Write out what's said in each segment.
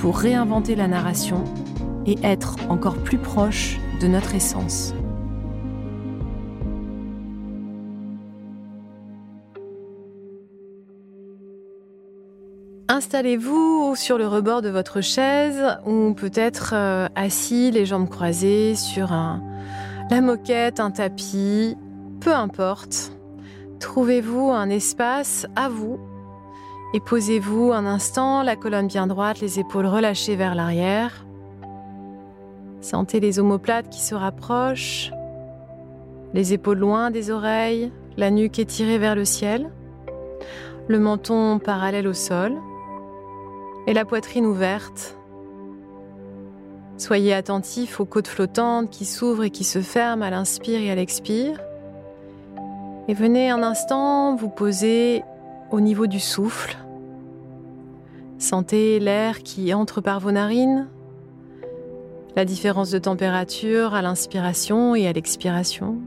pour réinventer la narration et être encore plus proche de notre essence. Installez-vous sur le rebord de votre chaise ou peut-être euh, assis, les jambes croisées sur un, la moquette, un tapis, peu importe. Trouvez-vous un espace à vous et posez-vous un instant, la colonne bien droite, les épaules relâchées vers l'arrière. Sentez les omoplates qui se rapprochent, les épaules loin des oreilles, la nuque étirée vers le ciel, le menton parallèle au sol et la poitrine ouverte. Soyez attentif aux côtes flottantes qui s'ouvrent et qui se ferment à l'inspire et à l'expire. Et venez un instant vous poser au niveau du souffle. Sentez l'air qui entre par vos narines, la différence de température à l'inspiration et à l'expiration.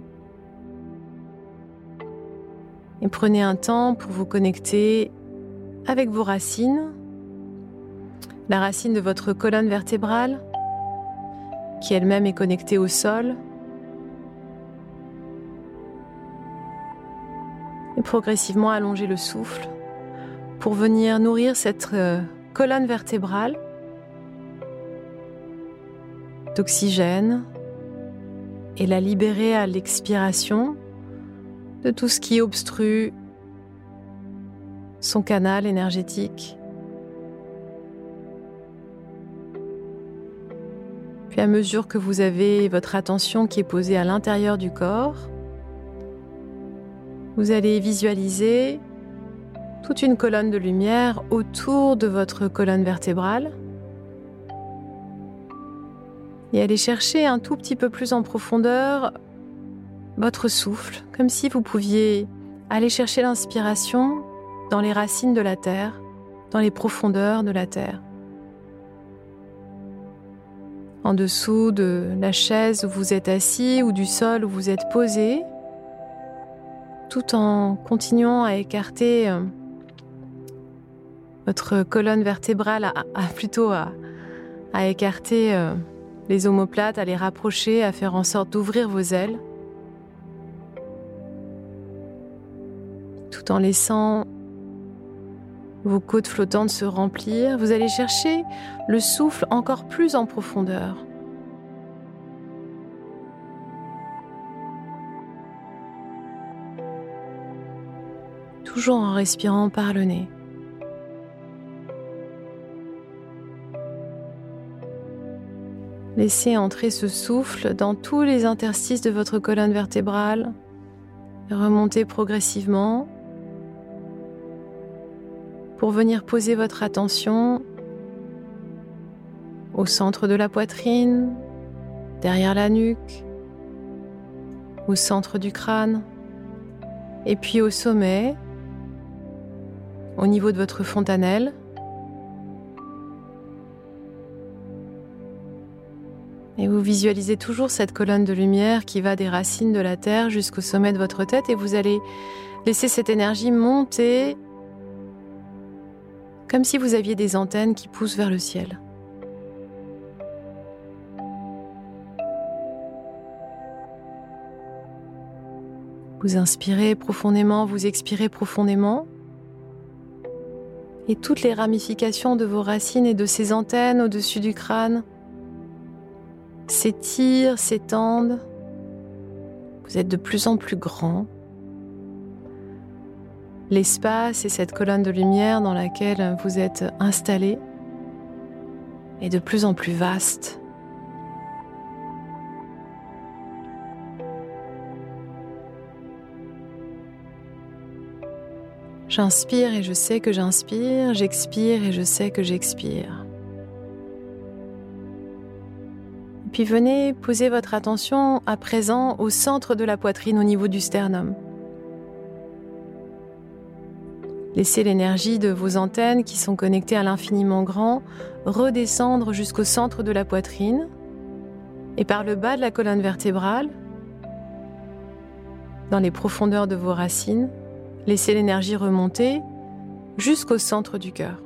Et prenez un temps pour vous connecter avec vos racines la racine de votre colonne vertébrale, qui elle-même est connectée au sol, et progressivement allonger le souffle pour venir nourrir cette euh, colonne vertébrale d'oxygène et la libérer à l'expiration de tout ce qui obstrue son canal énergétique. Puis à mesure que vous avez votre attention qui est posée à l'intérieur du corps, vous allez visualiser toute une colonne de lumière autour de votre colonne vertébrale. Et aller chercher un tout petit peu plus en profondeur votre souffle, comme si vous pouviez aller chercher l'inspiration dans les racines de la terre, dans les profondeurs de la terre. En dessous de la chaise où vous êtes assis ou du sol où vous êtes posé, tout en continuant à écarter euh, votre colonne vertébrale, à, plutôt à, écarter euh, les omoplates, à les rapprocher, à faire en sorte d'ouvrir vos ailes, tout en laissant vos côtes flottantes se remplir, vous allez chercher le souffle encore plus en profondeur. Toujours en respirant par le nez. Laissez entrer ce souffle dans tous les interstices de votre colonne vertébrale. Remontez progressivement. Pour venir poser votre attention au centre de la poitrine, derrière la nuque, au centre du crâne, et puis au sommet, au niveau de votre fontanelle, Et vous visualisez toujours cette colonne de lumière qui va des racines de la terre jusqu'au sommet de votre tête et vous allez laisser cette énergie monter comme si vous aviez des antennes qui poussent vers le ciel. Vous inspirez profondément, vous expirez profondément. Et toutes les ramifications de vos racines et de ces antennes au-dessus du crâne s'étirent, s'étendent. Vous êtes de plus en plus grand. L'espace et cette colonne de lumière dans laquelle vous êtes installé est de plus en plus vaste. J'inspire et je sais que j'inspire, j'expire et je sais que j'expire. Puis venez poser votre attention à présent au centre de la poitrine au niveau du sternum. Laissez l'énergie de vos antennes qui sont connectées à l'infiniment grand redescendre jusqu'au centre de la poitrine et par le bas de la colonne vertébrale, dans les profondeurs de vos racines, Laissez l'énergie remonter jusqu'au centre du cœur.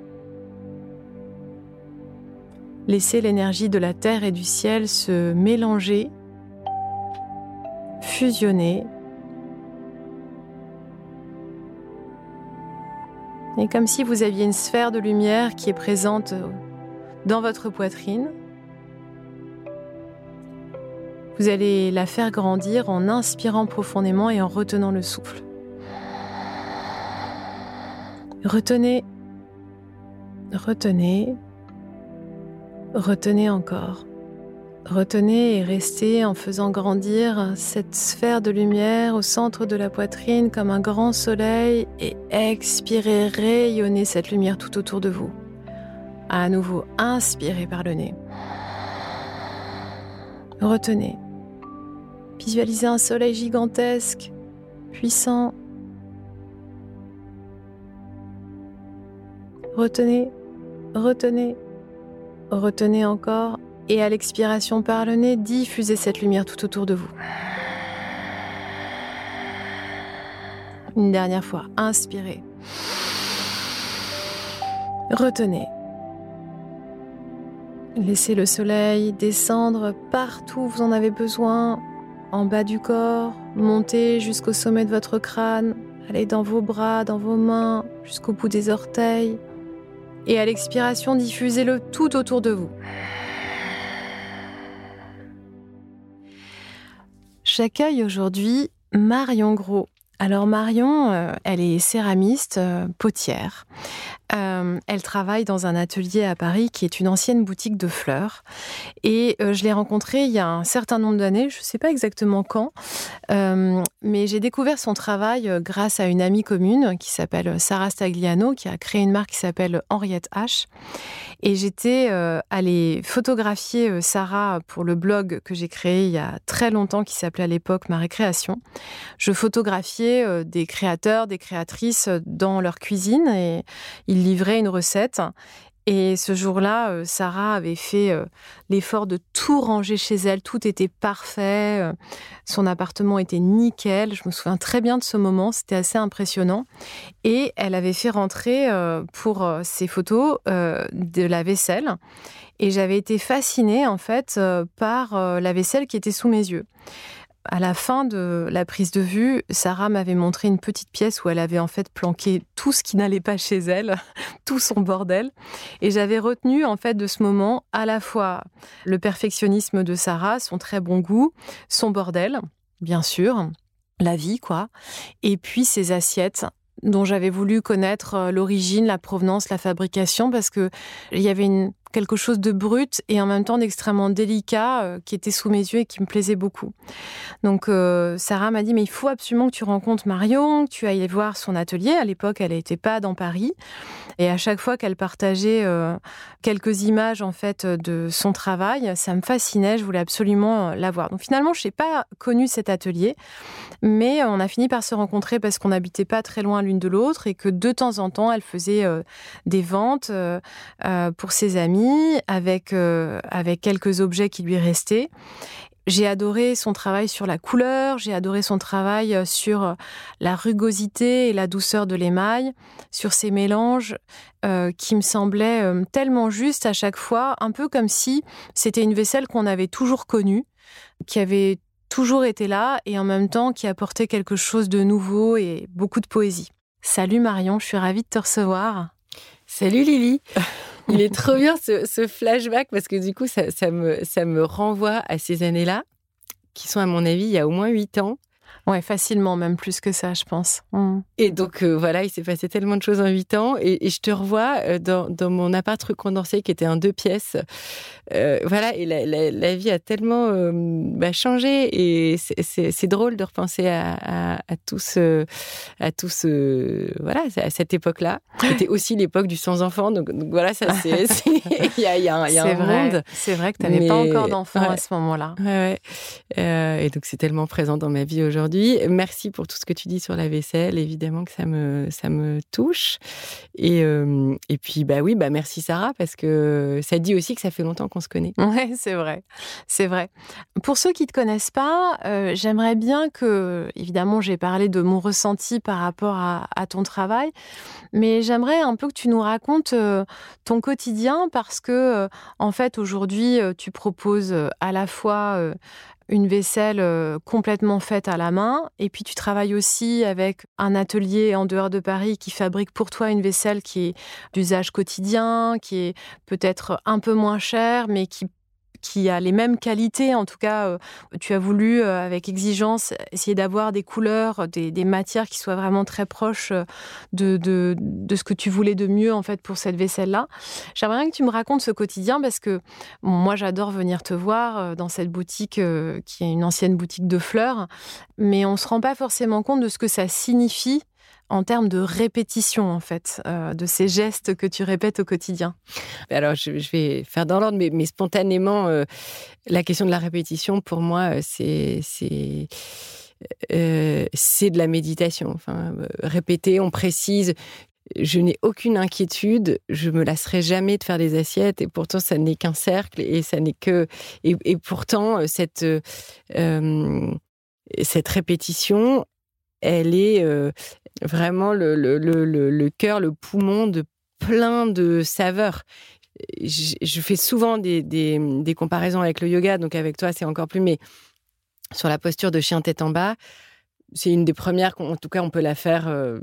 Laissez l'énergie de la terre et du ciel se mélanger, fusionner. Et comme si vous aviez une sphère de lumière qui est présente dans votre poitrine, vous allez la faire grandir en inspirant profondément et en retenant le souffle. Retenez, retenez, retenez encore. Retenez et restez en faisant grandir cette sphère de lumière au centre de la poitrine comme un grand soleil et expirez, rayonnez cette lumière tout autour de vous. À nouveau, inspirez par le nez. Retenez. Visualisez un soleil gigantesque, puissant, Retenez, retenez, retenez encore et à l'expiration par le nez, diffusez cette lumière tout autour de vous. Une dernière fois, inspirez. Retenez. Laissez le soleil descendre partout où vous en avez besoin, en bas du corps, monter jusqu'au sommet de votre crâne, allez dans vos bras, dans vos mains, jusqu'au bout des orteils, et à l'expiration, diffusez-le tout autour de vous. J'accueille aujourd'hui Marion Gros. Alors Marion, euh, elle est céramiste, euh, potière. Euh, elle travaille dans un atelier à Paris qui est une ancienne boutique de fleurs. Et je l'ai rencontrée il y a un certain nombre d'années, je ne sais pas exactement quand, mais j'ai découvert son travail grâce à une amie commune qui s'appelle Sarah Stagliano, qui a créé une marque qui s'appelle Henriette H. Et j'étais allée photographier Sarah pour le blog que j'ai créé il y a très longtemps, qui s'appelait à l'époque Ma Récréation. Je photographiais euh, des créateurs, des créatrices euh, dans leur cuisine et ils livraient une recette. Et ce jour-là, euh, Sarah avait fait l'effort de tout ranger chez elle. Tout était parfait. Son appartement était nickel. Je me souviens très bien de ce moment. C'était assez impressionnant. Et elle avait fait rentrer pour ses photos de la vaisselle. Et j'avais été fascinée, en fait, par la vaisselle qui était sous mes yeux à la fin de la prise de vue, Sarah m'avait montré une petite pièce où elle avait en fait planqué tout ce qui n'allait pas chez elle, tout son bordel. Et j'avais retenu en fait de ce moment à la fois le perfectionnisme de Sarah, son très bon goût, son bordel, bien sûr, la vie quoi, et puis ses assiettes dont j'avais voulu connaître euh, l'origine, la provenance, la fabrication, parce que il y avait une quelque chose de brut et en même temps d'extrêmement délicat euh, qui était sous mes yeux et qui me plaisait beaucoup. Donc euh, Sarah m'a dit mais il faut absolument que tu rencontres Marion, que tu ailles voir son atelier. À l'époque, elle n'était pas dans Paris et à chaque fois qu'elle partageait euh, quelques images en fait de son travail, ça me fascinait. Je voulais absolument la voir. Donc finalement, je n'ai pas connu cet atelier, mais on a fini par se rencontrer parce qu'on n'habitait pas très loin l'une de l'autre et que de temps en temps, elle faisait des ventes pour ses amis famille avec, avec quelques objets qui lui restaient. J'ai adoré son travail sur la couleur, j'ai adoré son travail euh, sur euh, la rugosité et la douceur de l'émail, sur ces mélanges euh, qui me semblaient tellement justes à chaque fois, un peu comme si c'était une vaisselle qu'on avait toujours connue, qui avait toujours été là et en même temps qui apportait quelque chose de nouveau et beaucoup de poésie. Salut Marion, je suis ravie de te recevoir. Salut Lily Il est trop bien ce, flashback parce que du coup, ça, me, ça me renvoie à ces années-là, qui sont à mon avis il y a au moins huit ans. Ouais, facilement, même plus que ça, je pense. Mmh. Et donc, euh, voilà, il s'est passé tellement de choses en huit ans. Et, je te revois euh, dans, dans, mon appart condensé qui était un deux pièces. Euh, voilà, et la, vie a tellement bah, changé. Et c'est drôle de repenser à, à, tout ce. À tout ce voilà, à cette époque-là. C'était aussi l'époque du sans-enfant. Donc, voilà, ça, c'est. Il y a, y a, un, y a un monde. C'est vrai que tu n'avais pas encore d'enfant à ce moment-là. Ouais, ouais. et donc, c'est tellement présent dans ma vie aujourd'hui. Merci pour tout ce que tu dis sur la vaisselle. Évidemment que ça me, ça me touche. Et, euh, et puis, bah oui, bah merci Sarah, parce que ça dit aussi que ça fait longtemps qu'on se connaît. Oui, c'est vrai. C'est vrai. Pour ceux qui ne te connaissent pas, euh, j'aimerais bien que, évidemment, j'ai parlé de mon ressenti par rapport à, ton travail, mais j'aimerais un peu que tu nous racontes euh, ton quotidien parce que, en fait, aujourd'hui, tu proposes à la fois une vaisselle euh, complètement faite à la main. Et puis tu travailles aussi avec un atelier en dehors de Paris qui fabrique pour toi une vaisselle qui est d'usage quotidien, qui est peut-être un peu moins chère, mais qui qui a les mêmes qualités. En tout cas, euh, tu as voulu, euh, avec exigence, essayer d'avoir des couleurs, des, matières qui soient vraiment très proches euh, de, ce que tu voulais de mieux en fait pour cette vaisselle-là. J'aimerais bien que tu me racontes ce quotidien parce que moi, j'adore venir te voir dans cette boutique qui est une ancienne boutique de fleurs, mais on se rend pas forcément compte de ce que ça signifie en termes de répétition, en fait, euh, de ces gestes que tu répètes au quotidien Alors, je, vais faire dans l'ordre, mais, spontanément, euh, la question de la répétition, pour moi, euh, c'est de la méditation. Enfin, répéter, on précise. Je n'ai aucune inquiétude, je me lasserai jamais de faire des assiettes, et pourtant ça n'est qu'un cercle, et ça n'est que, et, pourtant cette répétition, elle est euh, vraiment le, le, cœur, le poumon de plein de saveurs. Je, fais souvent des, comparaisons avec le yoga, donc avec toi c'est encore plus, mais sur la posture de chien tête en bas, c'est une des premières, en tout cas on peut la faire euh,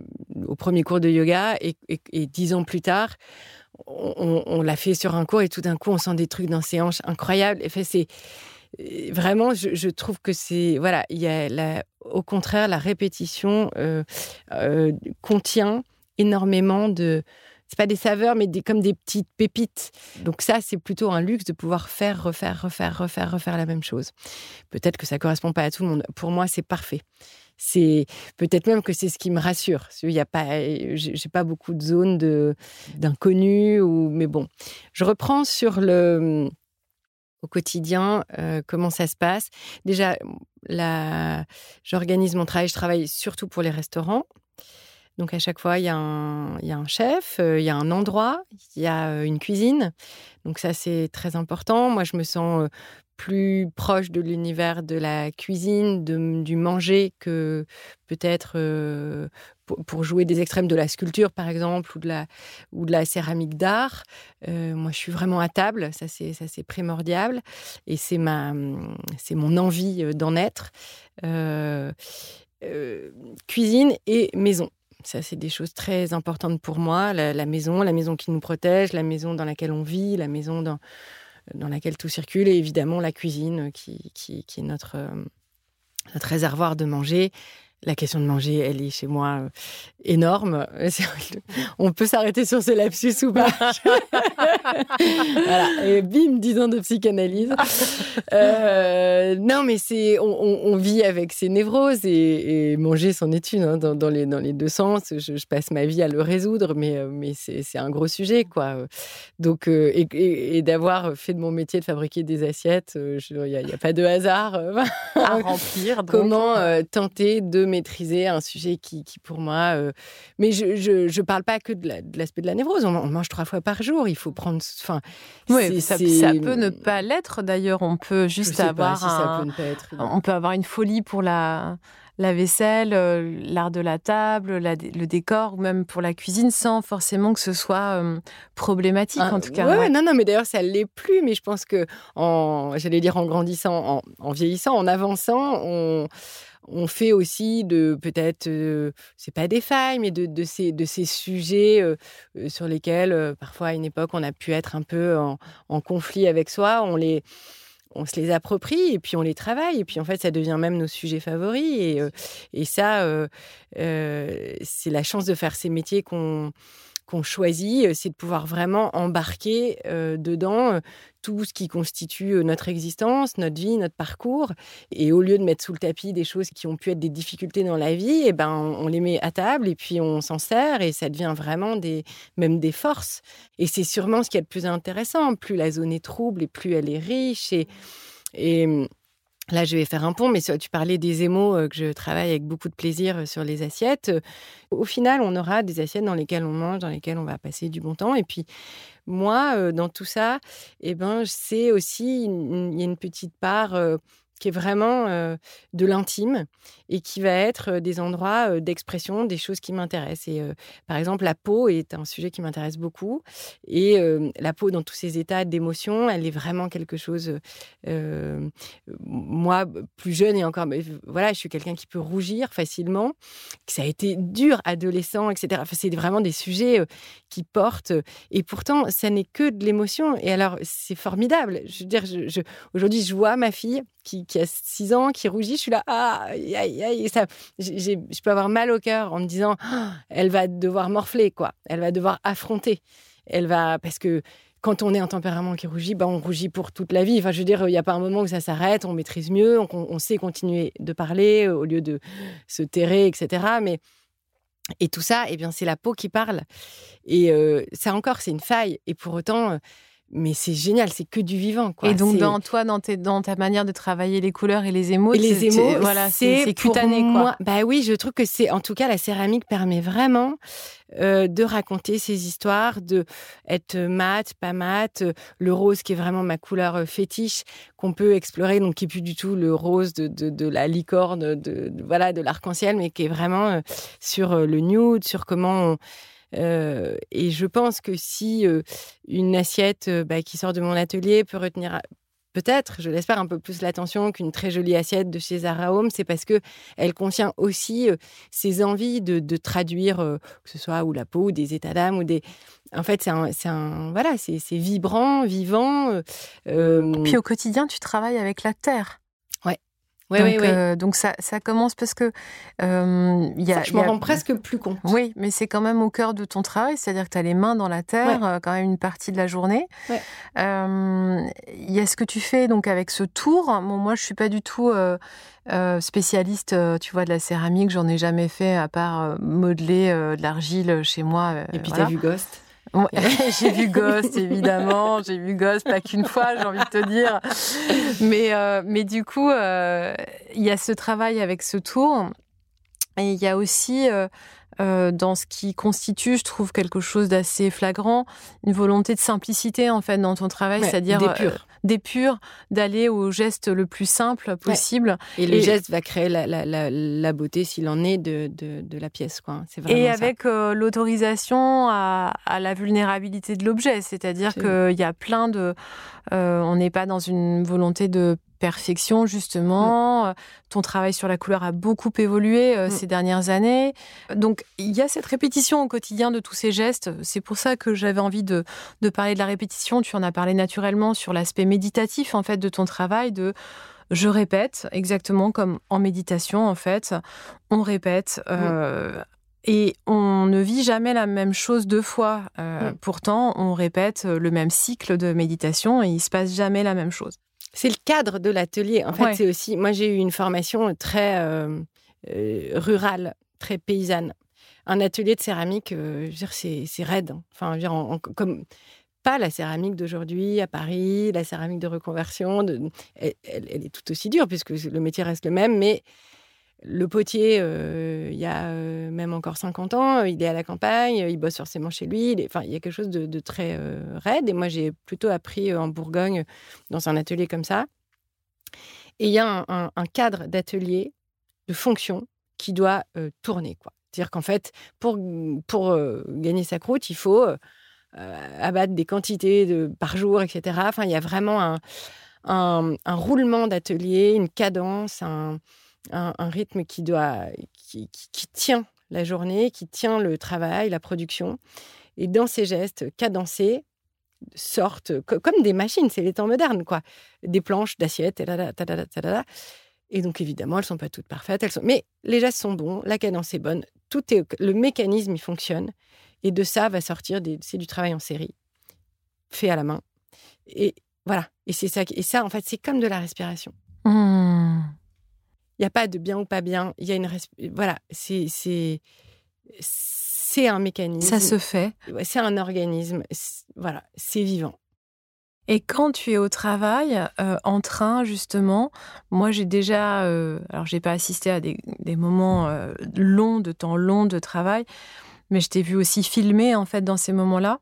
au premier cours de yoga, et, dix ans plus tard, on, on, l'a fait sur un cours, et tout d'un coup on sent des trucs dans ses hanches incroyables. Et fait, c'est vraiment, je, trouve que c'est voilà, il y a au contraire la répétition euh, euh, contient énormément de c'est pas des saveurs, mais des, comme des petites pépites. Donc ça, c'est plutôt un luxe de pouvoir faire, refaire, refaire, refaire, refaire la même chose. Peut-être que ça correspond pas à tout le monde. Pour moi, c'est parfait. C'est peut-être même que c'est ce qui me rassure. Il y a pas, j'ai pas beaucoup de zones de d'inconnu ou, mais bon, je reprends sur le au quotidien, euh, comment ça se passe. Déjà, j'organise mon travail, je travaille surtout pour les restaurants. Donc à chaque fois, il y a un, il y a un chef, euh, il y a un endroit, il y a euh, une cuisine. Donc ça, c'est très important. Moi, je me sens plus proche de l'univers de la cuisine, de, du manger que peut-être euh, pour, jouer des extrêmes de la sculpture par exemple ou de la, ou de la céramique d'art. Euh, moi je suis vraiment à table, ça c'est, primordial et c'est, mon envie euh, d'en être. cuisine et maison. Ça, c'est des choses très importantes pour moi. La, maison, la maison qui nous protège, la maison dans laquelle on vit, la maison dans, dans laquelle tout circule, et évidemment la cuisine qui, est euh, notre réservoir de manger la question de manger, elle est chez moi euh, énorme. On peut s'arrêter sur ce lapsus ou pas Voilà. Et bim, 10 ans de psychanalyse. Euh, non, mais c'est, on, vit avec ses névroses et, manger c'en est une hein, dans, les, dans les deux sens. Je, passe ma vie à le résoudre, mais, euh, mais c'est, un gros sujet, quoi. Donc, et, d'avoir fait de mon métier de fabriquer des assiettes, il n'y a, a, pas de hasard à remplir. Comment tenter de maîtriser un sujet qui, pour moi. mais je, ne parle pas que de l'aspect de, la névrose. On, mange trois fois par jour. Il faut prendre. Enfin, oui, ça, peut ne pas l'être. D'ailleurs, on peut juste avoir. ça peut être, on peut avoir une folie pour la la vaisselle, euh, l'art de la table, le décor, ou même pour la cuisine, sans forcément que ce soit euh, problématique, ah, en tout cas. Ouais, non, non, mais d'ailleurs, ça ne l'est plus. Mais je pense que, en, j'allais dire en grandissant, en, vieillissant, en avançant, on, fait aussi de peut-être, euh, c'est pas des failles, mais de, ces, de ces sujets sur lesquels, parfois à une époque, on a pu être un peu en, en conflit avec soi. On les on se les approprie et puis on les travaille. Et puis en fait, ça devient même nos sujets favoris. Et, euh, et ça, euh, euh, c'est la chance de faire ces métiers qu'on qu'on choisit, c'est de pouvoir vraiment embarquer dedans tout ce qui constitue notre existence, notre vie, notre parcours. Et au lieu de mettre sous le tapis des choses qui ont pu être des difficultés dans la vie, eh ben, on les met à table et puis on s'en sert et ça devient vraiment des, même des forces. Et c'est sûrement ce qui est le plus intéressant. Plus la zone est trouble et plus elle est riche. Et Là, je vais faire un pont, mais tu parlais des émaux euh, que je travaille avec beaucoup de plaisir euh, sur les assiettes. Au final, on aura des assiettes dans lesquelles on mange, dans lesquelles on va passer du bon temps. Et puis, moi, euh, dans tout ça, eh ben, c'est aussi, il y a une petite part qui est vraiment de l'intime et qui va être des endroits d'expression des choses qui m'intéressent. Et par exemple, la peau est un sujet qui m'intéresse beaucoup. Et la peau, dans tous ses états d'émotion, elle est vraiment quelque chose. moi, plus jeune et encore, voilà, je suis quelqu'un qui peut rougir facilement. Ça a été dur, adolescent, etc. C'est vraiment des sujets qui portent. Et pourtant, ça n'est que de l'émotion. Et alors, c'est formidable. Je veux dire, aujourd'hui, je vois ma fille qui, a 6 ans, qui rougit, je suis là, ah, aïe, aïe, ça, je peux avoir mal au cœur en me disant, ah, elle va devoir morfler, quoi. Elle va devoir affronter. Elle va, parce que quand on est un tempérament qui rougit, bah, on rougit pour toute la vie. Enfin, je veux dire, il n'y a pas un moment où ça s'arrête, on maîtrise mieux, on, sait continuer de parler euh, au lieu de se terrer, etc. Mais et tout ça, eh bien, c'est la peau qui parle. Et euh, ça encore, c'est une faille. Et pour autant, euh, mais c'est génial, c'est que du vivant. Quoi. Et donc, dans toi, dans, dans, ta manière de travailler les couleurs et les émaux, et les émaux, voilà, c'est cutané. Quoi. bah oui, je trouve que c'est, en tout cas, la céramique permet vraiment euh, de raconter ces histoires, de être mat, pas mat, le rose qui est vraiment ma couleur euh, fétiche qu'on peut explorer, donc qui est plus du tout le rose de, de, de la licorne, de, voilà, de l'arc-en-ciel, mais qui est vraiment euh, sur le nude, sur comment on, euh, et je pense que si euh, une assiette bah, qui sort de mon atelier peut retenir peut-être, je l'espère, un peu plus l'attention qu'une très jolie assiette de chez Zara Home, c'est parce que elle contient aussi ces envies de, traduire, que ce soit ou la peau, ou des états d'âme, ou des. En fait, c'est un, voilà, c'est vibrant, vivant. Puis au quotidien, tu travailles avec la terre. Oui, donc, oui, euh, donc ça, ça, commence parce que euh, y a, je m'en rends presque plus compte. Oui, mais c'est quand même au cœur de ton travail, c'est-à-dire que tu as les mains dans la terre euh, quand même une partie de la journée. Il y a ce que tu fais donc avec ce tour. Bon, moi, je suis pas du tout spécialiste, tu vois, de la céramique. J'en ai jamais fait à part modeler de l'argile chez moi. Et puis tu as vu Ghost? j'ai vu Ghost, évidemment. J'ai vu Ghost pas qu'une fois, j'ai envie de te dire. Mais, euh, mais du coup, euh, il y a ce travail avec ce tour. Et il y a aussi, euh, dans ce qui constitue, je trouve, quelque chose d'assez flagrant, une volonté de simplicité, en fait, dans ton travail, c'est-à-dire d'épure, d'aller au geste le plus simple possible. Et le geste va créer la, beauté, s'il en est, de, de, la pièce. Quoi. Et avec euh, l'autorisation à, la vulnérabilité de l'objet, c'est-à-dire qu'il y a plein de... Euh, on n'est pas dans une volonté de perfection, justement. Mm. Ton travail sur la couleur a beaucoup évolué euh, mm. ces dernières années. Donc, il y a cette répétition au quotidien de tous ces gestes. C'est pour ça que j'avais envie de, de, parler de la répétition. Tu en as parlé naturellement sur l'aspect méditatif, en fait, de ton travail, de je répète, exactement comme en méditation, en fait. On répète. Euh, mm. Et on ne vit jamais la même chose deux fois. Euh, pourtant, on répète le même cycle de méditation et il se passe jamais la même chose. C'est le cadre de l'atelier. En fait, c'est aussi. Moi, j'ai eu une formation très euh, euh, rurale, très paysanne. Un atelier de céramique, euh, je veux dire, c'est raide. Enfin, je veux dire, comme pas la céramique d'aujourd'hui à Paris, la céramique de reconversion. elle, est tout aussi dure puisque le métier reste le même, mais Le potier, il y a même encore 50 ans, il est à la campagne, il bosse forcément chez lui. Enfin, il y a quelque chose de, très raide. Et moi, j'ai plutôt appris en Bourgogne, dans un atelier comme ça. Et il y a un, cadre d'atelier, de fonction, qui doit tourner. C'est-à-dire qu'en fait, pour, pour gagner sa croûte, il faut abattre des quantités par jour, etc. Enfin, il y a vraiment un, un, roulement d'atelier, une cadence, un, un, rythme qui, doit, qui, qui, tient la journée, qui tient le travail, la production. Et dans ces gestes cadencés, sortent comme des machines, c'est les temps modernes, quoi. Des planches d'assiettes, et donc évidemment, elles sont pas toutes parfaites, elles sont... mais les gestes sont bons, la cadence est bonne, tout est le mécanisme il fonctionne, et de ça va sortir des... c'est du travail en série, fait à la main, et voilà. Et c'est ça, et ça en fait, c'est comme de la respiration. Mmh. Il n'y a pas de bien ou pas bien. Il y a une voilà, c'est c'est c'est un mécanisme. Ça se fait. C'est un organisme. Voilà, c'est vivant. Et quand tu es au travail, euh, en train justement, moi j'ai déjà, euh, alors j'ai pas assisté à des, des moments euh, longs, de temps long de travail, mais je t'ai vu aussi filmer en fait dans ces moments-là.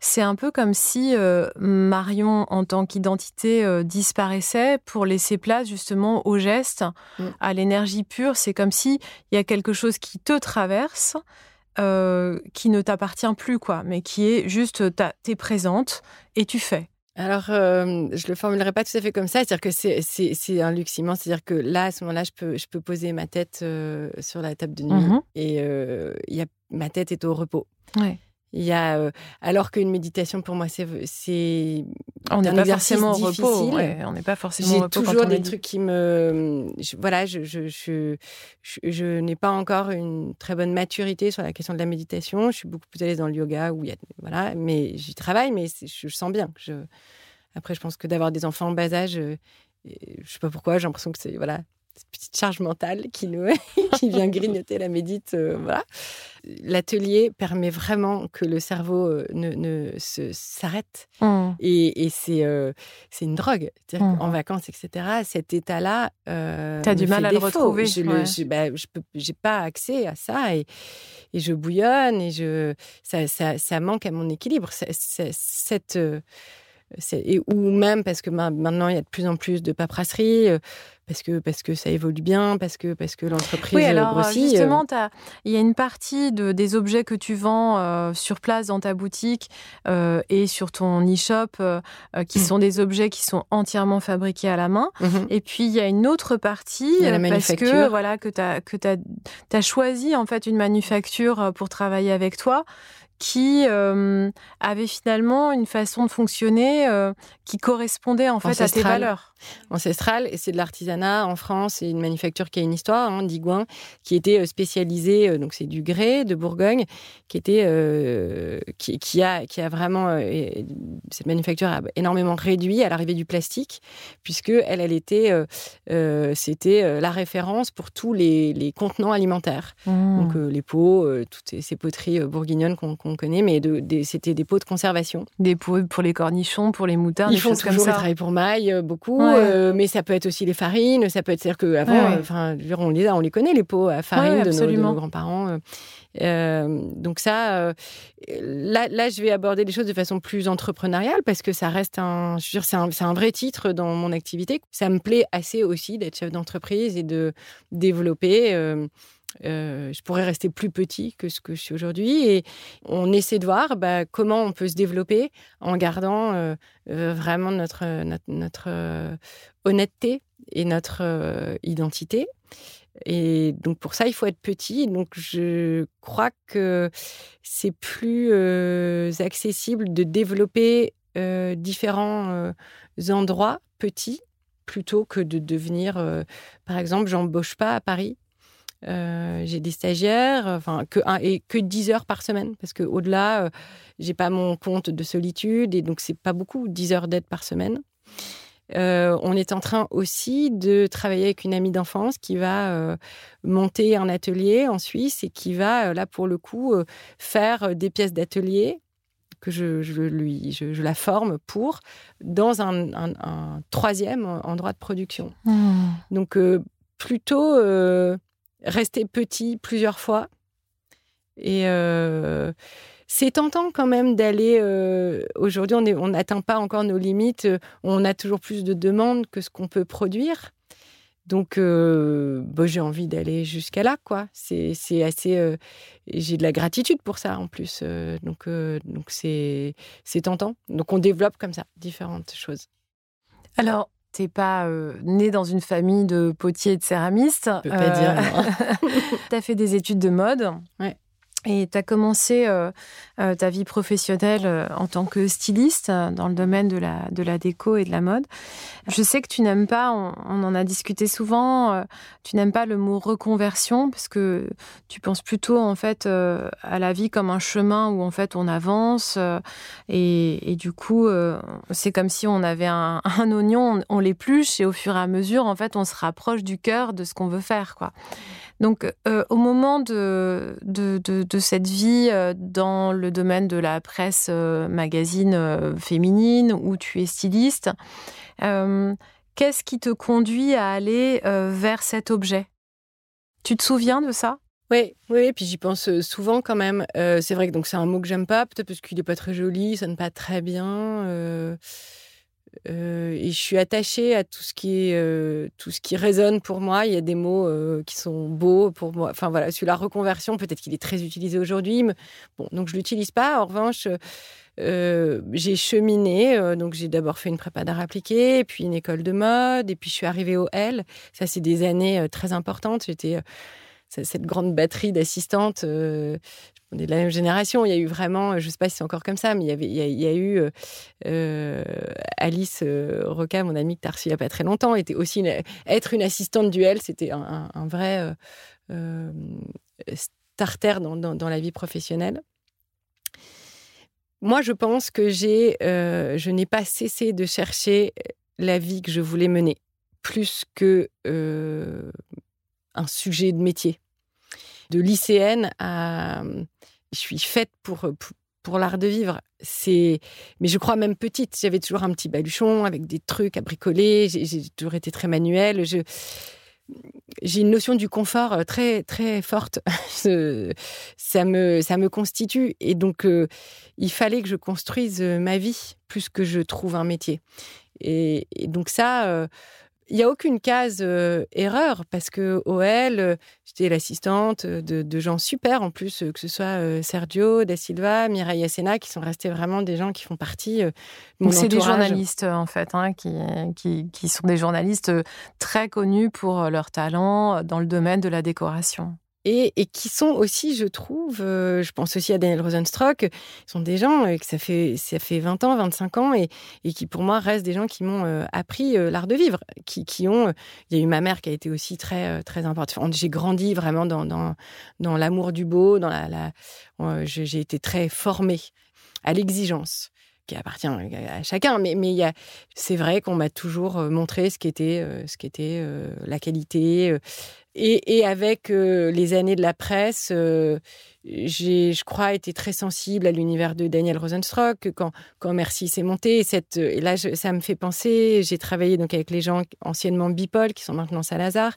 C'est un peu comme si euh, Marion, en tant qu'identité, euh, disparaissait pour laisser place justement au geste, mm. à l'énergie pure. C'est comme si il y a quelque chose qui te traverse, euh, qui ne t'appartient plus, quoi, mais qui est juste, t'es présente et tu fais. Alors, je le formulerai pas tout à fait comme ça, c'est-à-dire que c'est un luxe immense, c'est-à-dire que là, à ce moment-là, je peux, je peux poser ma tête sur la table de nuit mmh et y a, ma tête est au repos. Ouais. Il y a, alors qu'une méditation pour moi, c'est, on n'est pas forcément au repos. on n'est pas forcément au repos. J'ai toujours des trucs qui me, voilà, je, je, je, je, n'ai pas encore une très bonne maturité sur la question de la méditation. Je suis beaucoup plus à l'aise dans le yoga où il y a, voilà, mais j'y travaille, mais je, sens bien. Je, après, je pense que d'avoir des enfants en bas âge, je sais pas pourquoi, j'ai l'impression que c'est voilà, cette petite charge mentale qui nous qui vient grignoter la médite euh, voilà. L'atelier permet vraiment que le cerveau euh, ne, s'arrête. Mmh. et, et c'est euh, c'est une drogue. Mmh. en vacances etc cet état là tu as du mal à le retrouver je n'ai je, bah, pas accès à ça et, et je bouillonne et je ça, ça, ça manque à mon équilibre. Cette et, ou même parce que maintenant il y a de plus en plus de paperasserie, euh, parce que parce que ça évolue bien, parce que parce que l'entreprise oui, alors, grossit. Euh. Justement, il y a une partie de, des objets que tu vends euh, sur place dans ta boutique et sur ton e-shop qui mmh. sont des objets qui sont entièrement fabriqués à la main. Mmh et puis il y a une autre partie parce que voilà que tu as que tu as choisi en fait une manufacture pour travailler avec toi qui euh, avait finalement une façon de fonctionner euh, qui correspondait en fait à tes valeurs. Ancestrale, et c'est de l'artisanat en France, c'est une manufacture qui a une histoire, hein, d'Igouin, qui était euh, spécialisée, donc c'est du grès de Bourgogne, qui était, qui, a, qui a vraiment, cette manufacture a énormément réduit à l'arrivée du plastique, puisque elle, elle était, c'était la référence pour tous les, contenants alimentaires, mmh. donc les pots, toutes ces, poteries bourguignonnes qu'on on connaît, mais c'était des pots de conservation. Des pots pour les cornichons, pour les moutards, Ils font toujours, comme ça. Ils travaillent pour maille, euh, beaucoup, euh, mais ça peut être aussi les farines, ça peut être, c'est-à-dire qu'avant, enfin, on les on les connaît, les pots à farine de nos, grands-parents. Euh, donc ça, là, là, je vais aborder les choses de façon plus entrepreneuriale parce que ça reste un, je veux dire, c'est un, un, vrai titre dans mon activité. Ça me plaît assez aussi d'être chef d'entreprise et de développer euh, je pourrais rester plus petit que ce que je suis aujourd'hui. Et on essaie de voir bah, comment on peut se développer en gardant euh, euh, vraiment notre, notre, honnêteté et notre identité. Et donc pour ça, il faut être petit. Donc je crois que c'est plus accessible de développer différents endroits petits plutôt que de devenir, par exemple, j'embauche pas à Paris euh, j'ai des stagiaires, enfin que et que 10 heures par semaine parce que au-delà, euh, j'ai pas mon compte de solitude et donc c'est pas beaucoup 10 heures d'aide par semaine. Euh, on est en train aussi de travailler avec une amie d'enfance qui va monter un atelier en Suisse et qui va là pour le coup faire des pièces d'atelier que je, je lui je, la forme pour dans un, un, troisième endroit de production. Mmh. Donc plutôt rester petit plusieurs fois. Et euh, c'est tentant quand même d'aller. Euh, aujourd'hui, on n'atteint pas encore nos limites. On a toujours plus de demandes que ce qu'on peut produire. Donc, euh, j'ai envie d'aller jusqu'à là, quoi. C'est assez. j'ai de la gratitude pour ça en plus. donc, donc c'est tentant. Donc, on développe comme ça différentes choses. Alors, t'es pas né dans une famille de potiers et de céramistes. Je peux pas dire. tu as fait des études de mode. Ouais. Et tu as commencé euh, euh, ta vie professionnelle euh, en tant que styliste dans le domaine de la, de la déco et de la mode. Je sais que tu n'aimes pas, on, en a discuté souvent, tu n'aimes pas le mot reconversion parce que tu penses plutôt en fait à la vie comme un chemin où en fait on avance et, du coup c'est comme si on avait un, un oignon, on, on l'épluche et au fur et à mesure en fait on se rapproche du cœur de ce qu'on veut faire quoi. Donc, euh, au moment de, de, cette vie euh, dans le domaine de la presse euh, magazine féminine où tu es styliste, qu'est-ce qui te conduit à aller vers cet objet? Tu te souviens de ça? Oui, oui, puis j'y pense souvent quand même. c'est vrai que donc c'est un mot que j'aime pas, peut-être parce qu'il n'est pas très joli, ça sonne pas très bien. Euh, et je suis attachée à tout ce qui est euh, tout ce qui résonne pour moi. Il y a des mots euh, qui sont beaux pour moi. Enfin voilà, sur la reconversion, peut-être qu'il est très utilisé aujourd'hui. Mais bon, donc je l'utilise pas. En revanche, j'ai cheminé. donc j'ai d'abord fait une prépa d'art appliqué, puis une école de mode, et puis je suis arrivée au L. Ça c'est des années très importantes. J'étais cette grande batterie d'assistantes on est de la même génération. Il y a eu vraiment, je ne sais pas si c'est encore comme ça, mais il y, avait, il y a, eu euh, euh, Alice euh, Roca, mon amie que tu as reçue il n'y a pas très longtemps, était aussi être une assistante duel, c'était un, vrai starter dans, dans, la vie professionnelle. Moi, je pense que j'ai, je n'ai pas cessé de chercher la vie que je voulais mener, plus que un sujet de métier de lycéenne à. Je suis faite pour, pour, l'art de vivre. C'est, mais je crois même petite, j'avais toujours un petit baluchon avec des trucs à bricoler. J'ai toujours été très manuelle. Je, j'ai une notion du confort euh, très très forte. ça me ça me constitue et donc euh, il fallait que je construise euh, ma vie plus que je trouve un métier. Et, donc ça. Il n'y a aucune case euh, erreur parce que OL, j'étais l'assistante de, gens super en plus, que ce soit Sergio, Da Silva, Mireille Asena, qui sont restés vraiment des gens qui font partie de mon Donc c'est des journalistes en fait, hein, qui, qui, qui, sont des journalistes très connus pour leur talent dans le domaine de la décoration et, qui sont aussi, je trouve, euh, je pense aussi à Daniel Rosenstock, sont des gens euh, que ça fait, ça fait 20 ans, 25 ans, et, qui pour moi restent des gens qui m'ont euh, appris l'art de vivre, qui, qui, ont... Il y a eu ma mère qui a été aussi très, très importante. J'ai grandi vraiment dans, dans, dans l'amour du beau, dans la... la j'ai été très formée à l'exigence qui appartient à chacun. Mais, mais c'est vrai qu'on m'a toujours montré ce qu'était, ce qu'était la qualité, et, avec euh, les années de la presse, euh, j'ai, je crois, été très sensible à l'univers de Daniel Rosenstock quand, quand Merci s'est monté. Cette, et là, ça me fait penser. J'ai travaillé donc avec les gens anciennement Bipol, qui sont maintenant Salazar.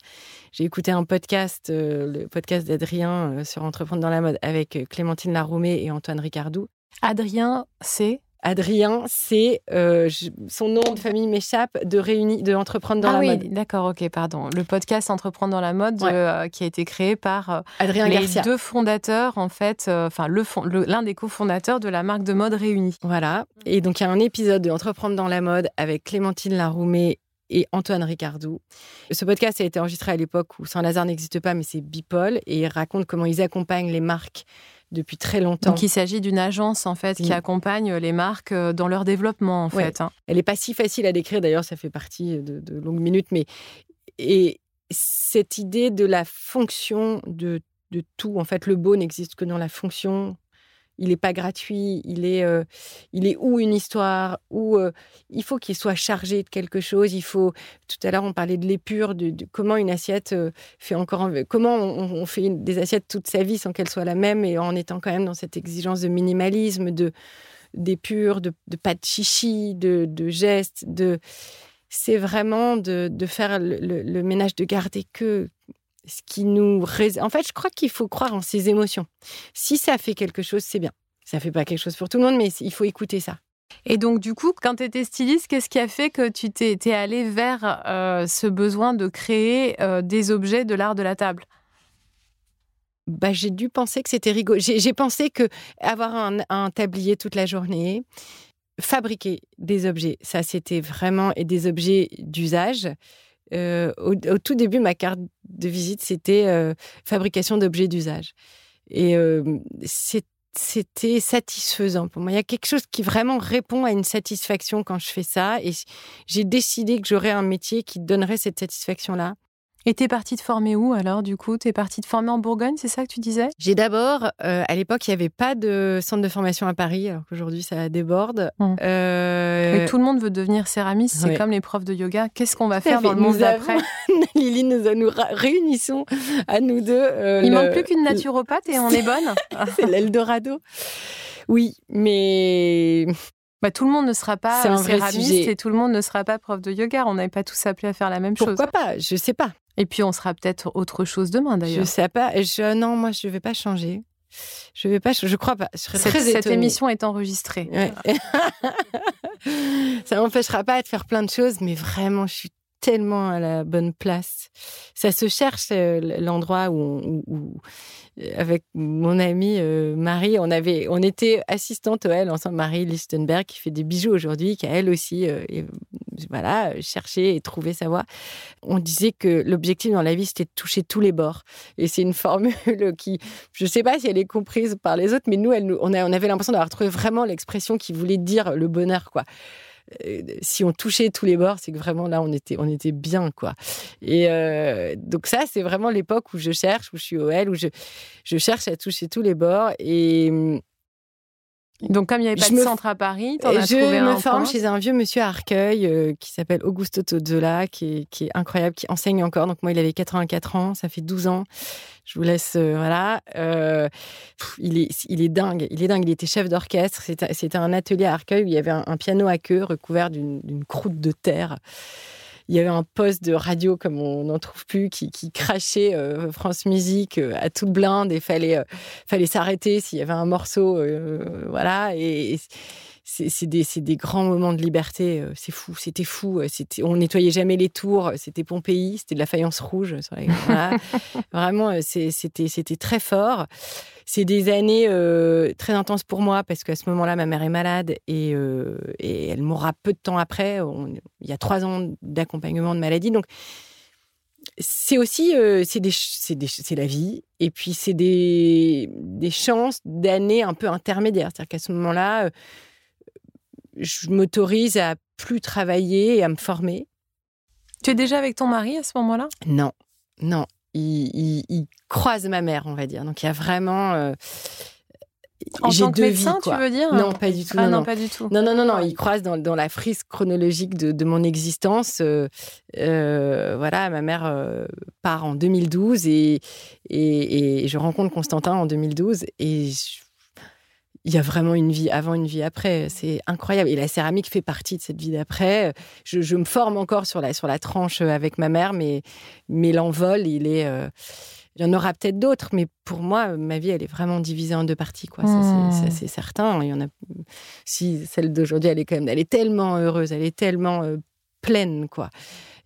J'ai écouté un podcast, euh, le podcast d'Adrien sur Entreprendre dans la mode, avec Clémentine Laroumé et Antoine Ricardou. Adrien, c'est Adrien, c'est euh, son nom de famille m'échappe de réunir, de entreprendre dans ah la oui, D'accord, ok, pardon. Le podcast Entreprendre dans la mode euh, qui a été créé par euh, Adrien les deux fondateurs en fait, enfin le, l'un des cofondateurs de la marque de mode Réunie. Voilà. Et donc il y a un épisode de Entreprendre dans la mode avec Clémentine Laroumé et Antoine Ricardou. Ce podcast a été enregistré à l'époque où Saint-Lazare n'existe pas, mais c'est Bipol, et il raconte comment ils accompagnent les marques depuis très longtemps. Donc il s'agit d'une agence en fait qui accompagne les marques euh, dans leur développement en fait. Hein. Elle n'est pas si facile à décrire d'ailleurs, ça fait partie de, de, longues minutes, mais et cette idée de la fonction de, de tout, en fait, le beau n'existe que dans la fonction il n'est pas gratuit, il est, euh, il est ou une histoire, ou euh, il faut qu'il soit chargé de quelque chose. Il faut. Tout à l'heure, on parlait de l'épure, de, comment une assiette euh, fait encore. Comment on, fait des assiettes toute sa vie sans qu'elles soient la même et en étant quand même dans cette exigence de minimalisme, de d'épure, de, de pas de chichi, de, de gestes, de. C'est vraiment de, faire le, le, ménage, de garder que ce qui nous En fait, je crois qu'il faut croire en ses émotions. Si ça fait quelque chose, c'est bien. Ça fait pas quelque chose pour tout le monde, mais il faut écouter ça. Et donc, du coup, quand tu étais styliste, qu'est-ce qui a fait que tu t'es allé vers euh, ce besoin de créer euh, des objets de l'art de la table? Bah, j'ai dû penser que c'était rigolo. J'ai pensé que avoir un, tablier toute la journée, fabriquer des objets, ça c'était vraiment et des objets d'usage. Euh, au, tout début, ma carte de visite c'était fabrication d'objets d'usage. Et c'est c'était satisfaisant pour moi. Il y a quelque chose qui vraiment répond à une satisfaction quand je fais ça. Et j'ai décidé que j'aurais un métier qui donnerait cette satisfaction-là. Et t'es partie de former où alors du coup? T'es partie de former en Bourgogne, c'est ça que tu disais? J'ai d'abord, euh, à l'époque, il n'y avait pas de centre de formation à Paris, alors qu'aujourd'hui ça déborde. Hum. Euh... tout le monde veut devenir céramiste, c'est comme les profs de yoga. Qu'est-ce qu'on va faire dans le monde d'après? Lily, nous, nous réunissons à nous deux. Euh, il manque plus qu'une naturopathe et on est bonne? c'est l'Eldorado. Oui, mais bah, tout le monde ne sera pas céramiste et tout le monde ne sera pas prof de yoga. On n'avait pas tous appelé à faire la même chose. Pourquoi pas? Je sais pas. Et puis on sera peut-être autre chose demain d'ailleurs. Je sais pas. Je, non, moi je vais pas changer. Je vais pas. Je crois pas. Je serais cette, très cette émission est enregistrée. Ça m'empêchera pas de faire plein de choses, mais vraiment, je suis tellement à la bonne place. Ça se cherche euh, l'endroit où, avec mon amie euh, Marie, on avait, on était assistante elle ensemble. Marie Lichtenberg qui fait des bijoux aujourd'hui, qui a elle aussi, euh, voilà, cherché et trouvé sa voie. On disait que l'objectif dans la vie c'était de toucher tous les bords. Et c'est une formule qui, je sais pas si elle est comprise par les autres, mais nous, on, on avait l'impression d'avoir trouvé vraiment l'expression qui voulait dire le bonheur, quoi. Euh, si on touchait tous les bords, c'est que vraiment là, on était, on était bien, quoi. Et euh, donc ça, c'est vraiment l'époque où je cherche, où je suis OL, où je, je cherche à toucher tous les bords. Et donc, comme il n'y avait pas de centre à Paris, as je me forme chez un vieux monsieur à Arcueil euh, qui s'appelle Augusto Tozzola, qui est, incroyable, qui enseigne encore. Donc, moi, il avait 84 ans, ça fait 12 ans. Je vous laisse, euh, voilà. Euh, il, est, il est dingue, il est dingue. Il était chef d'orchestre. C'était un atelier à Arcueil où il y avait un piano à queue recouvert d'une croûte de terre il y avait un poste de radio comme on n'en trouve plus qui, crachait euh, France Musique euh, à toute blinde et fallait euh, fallait s'arrêter s'il y avait un morceau voilà c'est des, des, grands moments de liberté. C'est fou, c'était fou. C'était, on nettoyait jamais les tours. C'était Pompéi, c'était de la faïence rouge. Vraiment, c'était très fort. C'est des années euh, très intenses pour moi parce qu'à ce moment-là, ma mère est malade et, euh, elle mourra peu de temps après. il y a trois ans d'accompagnement de maladie. Donc, c'est aussi euh, c'est la vie et puis c'est des, des chances d'années un peu intermédiaires. C'est-à-dire qu'à ce moment-là, je m'autorise à plus travailler et à me former. Tu es déjà avec ton mari à ce moment-là? Non, non il, croise ma mère, on va dire. Donc il y a vraiment. Euh, en tant que médecin, tu veux dire? Non, pas du tout. Ah non, pas du tout. Non, non, non, non. Il croise dans, dans la frise chronologique de, de mon existence. Euh, euh, voilà, ma mère part en 2012 et, et, et, je rencontre Constantin en 2012 et je, il y a vraiment une vie avant, une vie après. C'est incroyable. Et la céramique fait partie de cette vie d'après. Je, me forme encore sur la, sur la tranche avec ma mère, mais, mais l'envol, il est. Euh, il y en aura peut-être d'autres, mais pour moi, ma vie, elle est vraiment divisée en deux parties, quoi. Ça, c'est mmh. certain. Il y en a. Si celle d'aujourd'hui, elle est quand même, elle est tellement heureuse, elle est tellement euh, pleine, quoi.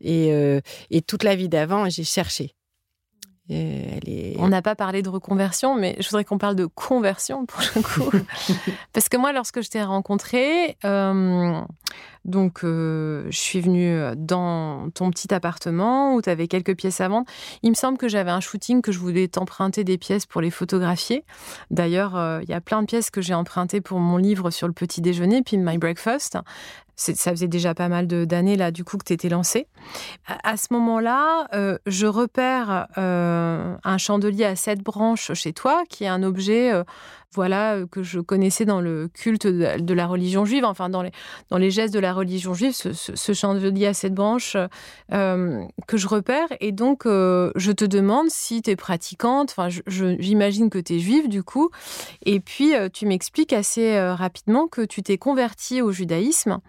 Et, euh, et toute la vie d'avant, j'ai cherché. On n'a pas parlé de reconversion, mais je voudrais qu'on parle de conversion pour le coup. Parce que moi, lorsque je t'ai rencontré, euh, donc euh, je suis venue dans ton petit appartement où tu avais quelques pièces à vendre. Il me semble que j'avais un shooting que je voulais t'emprunter des pièces pour les photographier. D'ailleurs, euh, il y a plein de pièces que j'ai empruntées pour mon livre sur le petit déjeuner, puis My Breakfast ça faisait déjà pas mal d'années là du coup que tu étais lancé. À, ce moment-là, euh, je repère euh, un chandelier à sept branches chez toi, qui est un objet euh, voilà, que je connaissais dans le culte de, la religion juive, enfin dans les, dans les gestes de la religion juive, ce, chandelier à cette branche euh, que je repère. Et donc, je te demande si tu es pratiquante, enfin, j'imagine que tu es juive du coup. Et puis, tu m'expliques assez rapidement que tu t'es convertie au judaïsme.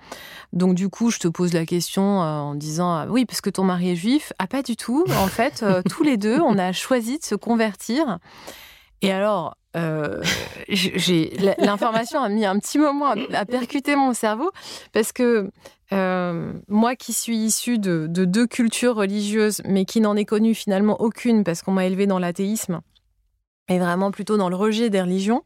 Donc, du coup, je te pose la question en disant, oui, parce que ton mari est juif. Ah, pas du tout. En fait, tous les deux, on a choisi de se convertir. Et alors, euh, j'ai l'information a mis un petit moment à, percuter mon cerveau parce que euh, moi qui suis issue de, deux cultures religieuses, mais qui n'en ai connu finalement aucune parce qu'on m'a élevée dans l'athéisme et vraiment plutôt dans le rejet des religions,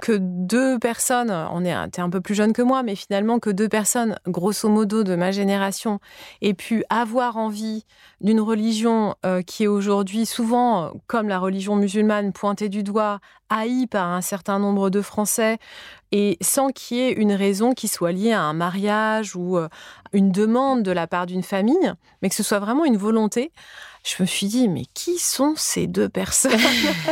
que deux personnes, on est, es un peu plus jeune que moi, mais finalement que deux personnes, grosso modo de ma génération, aient pu avoir envie d'une religion euh, qui est aujourd'hui souvent, comme la religion musulmane, pointée du doigt, haïe par un certain nombre de Français, et sans qu'il y ait une raison qui soit liée à un mariage ou euh, une demande de la part d'une famille, mais que ce soit vraiment une volonté je me suis dit, mais qui sont ces deux personnes